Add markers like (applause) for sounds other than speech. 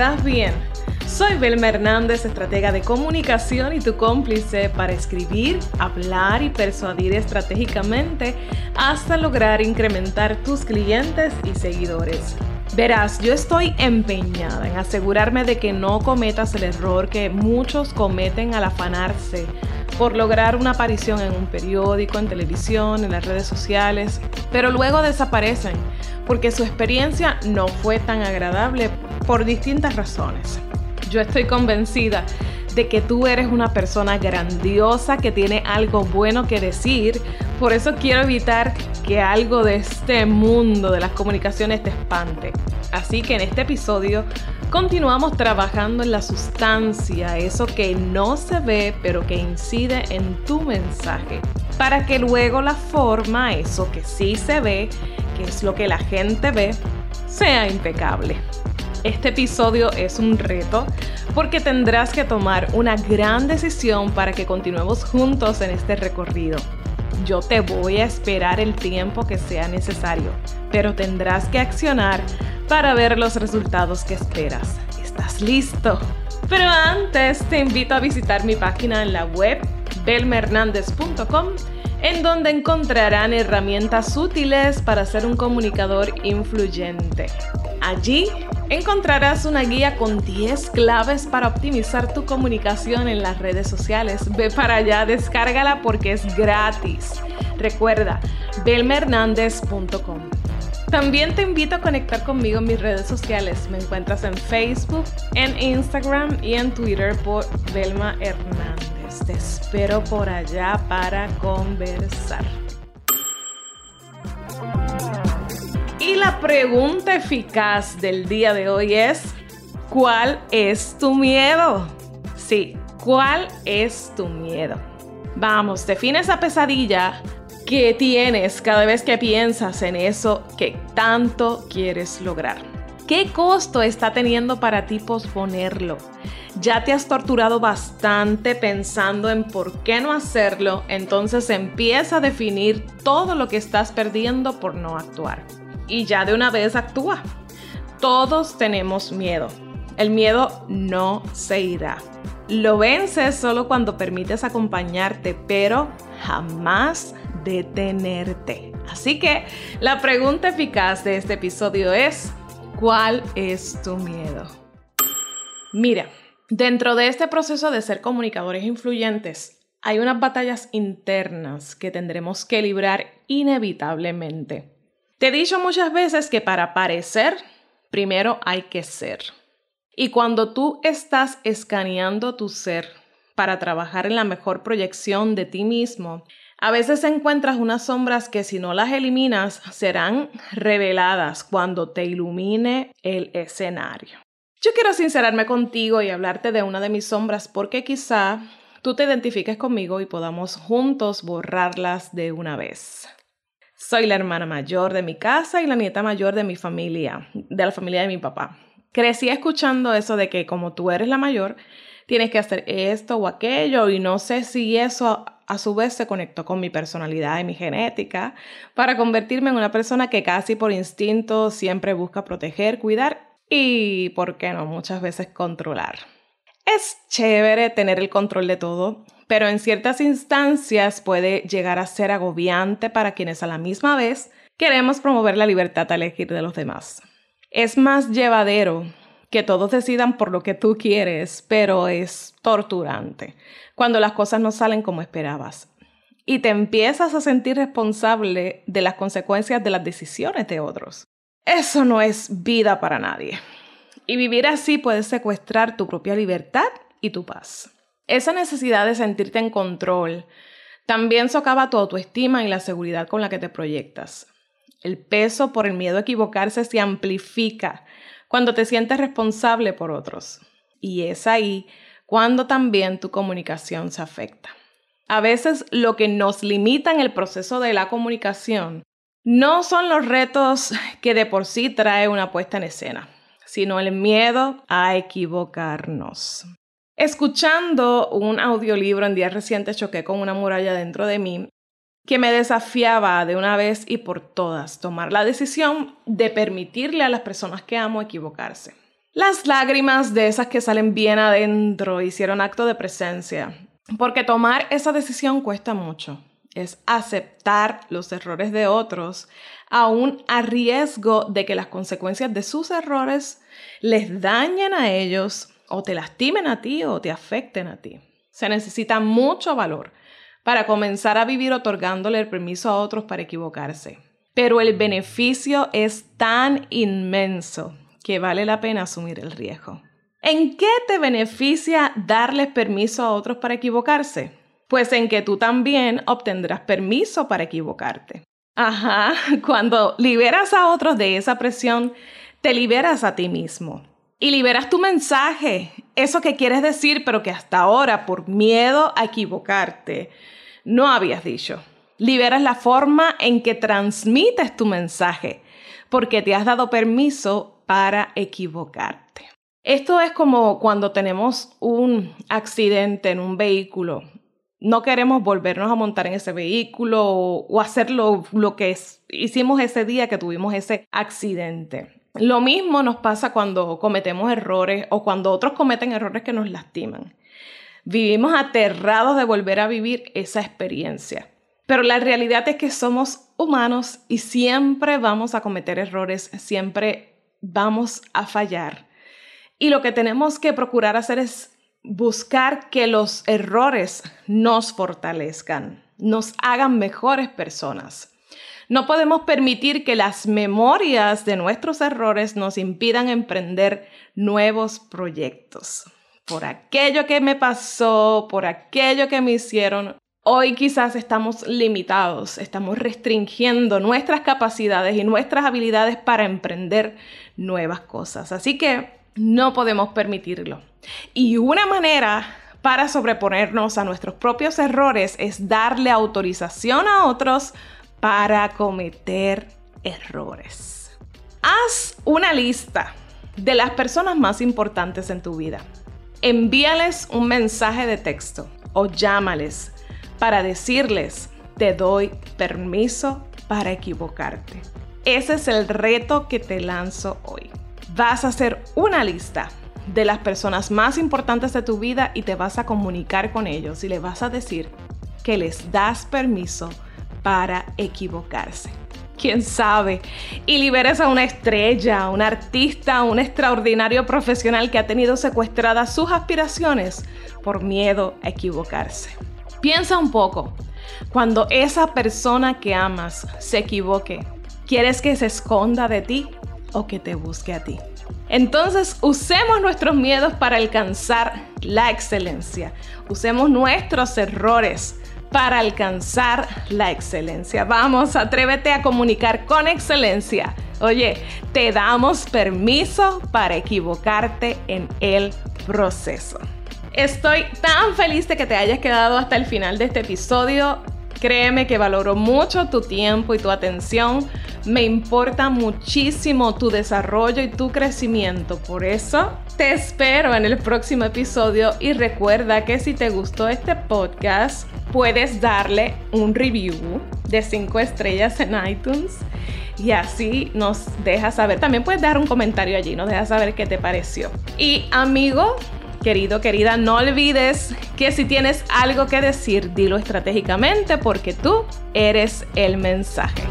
¿estás bien? Soy Belma Hernández, estratega de comunicación y tu cómplice para escribir, hablar y persuadir estratégicamente hasta lograr incrementar tus clientes y seguidores. Verás, yo estoy empeñada en asegurarme de que no cometas el error que muchos cometen al afanarse por lograr una aparición en un periódico, en televisión, en las redes sociales, pero luego desaparecen porque su experiencia no fue tan agradable por distintas razones. Yo estoy convencida de que tú eres una persona grandiosa que tiene algo bueno que decir. Por eso quiero evitar que algo de este mundo de las comunicaciones te espante. Así que en este episodio continuamos trabajando en la sustancia, eso que no se ve pero que incide en tu mensaje, para que luego la forma, eso que sí se ve, que es lo que la gente ve, sea impecable. Este episodio es un reto porque tendrás que tomar una gran decisión para que continuemos juntos en este recorrido. Yo te voy a esperar el tiempo que sea necesario, pero tendrás que accionar para ver los resultados que esperas. ¿Estás listo? Pero antes te invito a visitar mi página en la web belmernandez.com en donde encontrarán herramientas útiles para ser un comunicador influyente. Allí encontrarás una guía con 10 claves para optimizar tu comunicación en las redes sociales. Ve para allá, descárgala porque es gratis. Recuerda, belmernandez.com. También te invito a conectar conmigo en mis redes sociales. Me encuentras en Facebook, en Instagram y en Twitter por Belma Hernández. Te espero por allá para conversar. Pregunta eficaz del día de hoy es, ¿cuál es tu miedo? Sí, ¿cuál es tu miedo? Vamos, define esa pesadilla que tienes cada vez que piensas en eso que tanto quieres lograr. ¿Qué costo está teniendo para ti posponerlo? Ya te has torturado bastante pensando en por qué no hacerlo, entonces empieza a definir todo lo que estás perdiendo por no actuar. Y ya de una vez actúa. Todos tenemos miedo. El miedo no se irá. Lo vences solo cuando permites acompañarte, pero jamás detenerte. Así que la pregunta eficaz de este episodio es, ¿cuál es tu miedo? Mira, dentro de este proceso de ser comunicadores influyentes, hay unas batallas internas que tendremos que librar inevitablemente. Te he dicho muchas veces que para parecer, primero hay que ser. Y cuando tú estás escaneando tu ser para trabajar en la mejor proyección de ti mismo, a veces encuentras unas sombras que si no las eliminas serán reveladas cuando te ilumine el escenario. Yo quiero sincerarme contigo y hablarte de una de mis sombras porque quizá tú te identifiques conmigo y podamos juntos borrarlas de una vez. Soy la hermana mayor de mi casa y la nieta mayor de mi familia, de la familia de mi papá. Crecí escuchando eso de que como tú eres la mayor, tienes que hacer esto o aquello y no sé si eso a su vez se conectó con mi personalidad y mi genética para convertirme en una persona que casi por instinto siempre busca proteger, cuidar y, ¿por qué no?, muchas veces controlar. Es chévere tener el control de todo, pero en ciertas instancias puede llegar a ser agobiante para quienes a la misma vez queremos promover la libertad a elegir de los demás. Es más llevadero que todos decidan por lo que tú quieres, pero es torturante cuando las cosas no salen como esperabas. Y te empiezas a sentir responsable de las consecuencias de las decisiones de otros. Eso no es vida para nadie. Y vivir así puede secuestrar tu propia libertad y tu paz. Esa necesidad de sentirte en control también socava tu autoestima y la seguridad con la que te proyectas. El peso por el miedo a equivocarse se amplifica cuando te sientes responsable por otros. Y es ahí cuando también tu comunicación se afecta. A veces lo que nos limita en el proceso de la comunicación no son los retos que de por sí trae una puesta en escena, sino el miedo a equivocarnos. Escuchando un audiolibro en días recientes choqué con una muralla dentro de mí que me desafiaba de una vez y por todas tomar la decisión de permitirle a las personas que amo equivocarse. Las lágrimas de esas que salen bien adentro hicieron acto de presencia, porque tomar esa decisión cuesta mucho. Es aceptar los errores de otros, aún a riesgo de que las consecuencias de sus errores les dañen a ellos o te lastimen a ti o te afecten a ti. Se necesita mucho valor para comenzar a vivir otorgándole el permiso a otros para equivocarse. Pero el beneficio es tan inmenso que vale la pena asumir el riesgo. ¿En qué te beneficia darles permiso a otros para equivocarse? Pues en que tú también obtendrás permiso para equivocarte. Ajá, (laughs) cuando liberas a otros de esa presión, te liberas a ti mismo. Y liberas tu mensaje, eso que quieres decir, pero que hasta ahora, por miedo a equivocarte, no habías dicho. Liberas la forma en que transmites tu mensaje, porque te has dado permiso para equivocarte. Esto es como cuando tenemos un accidente en un vehículo. No queremos volvernos a montar en ese vehículo o, hacer lo, lo que hicimos ese día que tuvimos ese accidente. Lo mismo nos pasa cuando cometemos errores o cuando otros cometen errores que nos lastiman. Vivimos aterrados de volver a vivir esa experiencia. Pero la realidad es que somos humanos y siempre vamos a cometer errores, siempre vamos a fallar. Y lo que tenemos que procurar hacer es buscar que los errores nos fortalezcan, nos hagan mejores personas. No podemos permitir que las memorias de nuestros errores nos impidan emprender nuevos proyectos. Por aquello que me pasó, por aquello que me hicieron, hoy quizás estamos limitados, estamos restringiendo nuestras capacidades y nuestras habilidades para emprender nuevas cosas. Así que no podemos permitirlo. Y una manera para sobreponernos a nuestros propios errores es darle autorización a otros para cometer errores. Haz una lista de las personas más importantes en tu vida. Envíales un mensaje de texto o llámales para decirles, te doy permiso para equivocarte. Ese es el reto que te lanzo hoy. Vas a hacer una lista de las personas más importantes de tu vida y te vas a comunicar con ellos y le vas a decir que les das permiso para equivocarse. Quién sabe, y liberes a una estrella, un artista, un extraordinario profesional que ha tenido secuestradas sus aspiraciones por miedo a equivocarse. Piensa un poco, cuando esa persona que amas se equivoque, ¿Quieres que se esconda de ti o que te busque a ti? Entonces usemos nuestros miedos para alcanzar la excelencia. Usemos nuestros errores para alcanzar la excelencia. Vamos, atrévete a comunicar con excelencia. Oye, te damos permiso para equivocarte en el proceso. Estoy tan feliz de que te hayas quedado hasta el final de este episodio. Créeme que valoro mucho tu tiempo y tu atención. Me importa muchísimo tu desarrollo y tu crecimiento. Por eso te espero en el próximo episodio y recuerda que si te gustó este podcast, puedes darle un review de 5 estrellas en iTunes y así nos dejas saber. También puedes dar un comentario allí, nos dejas saber qué te pareció. Y amigo, Querido, querida, no olvides que si tienes algo que decir, dilo estratégicamente porque tú eres el mensaje.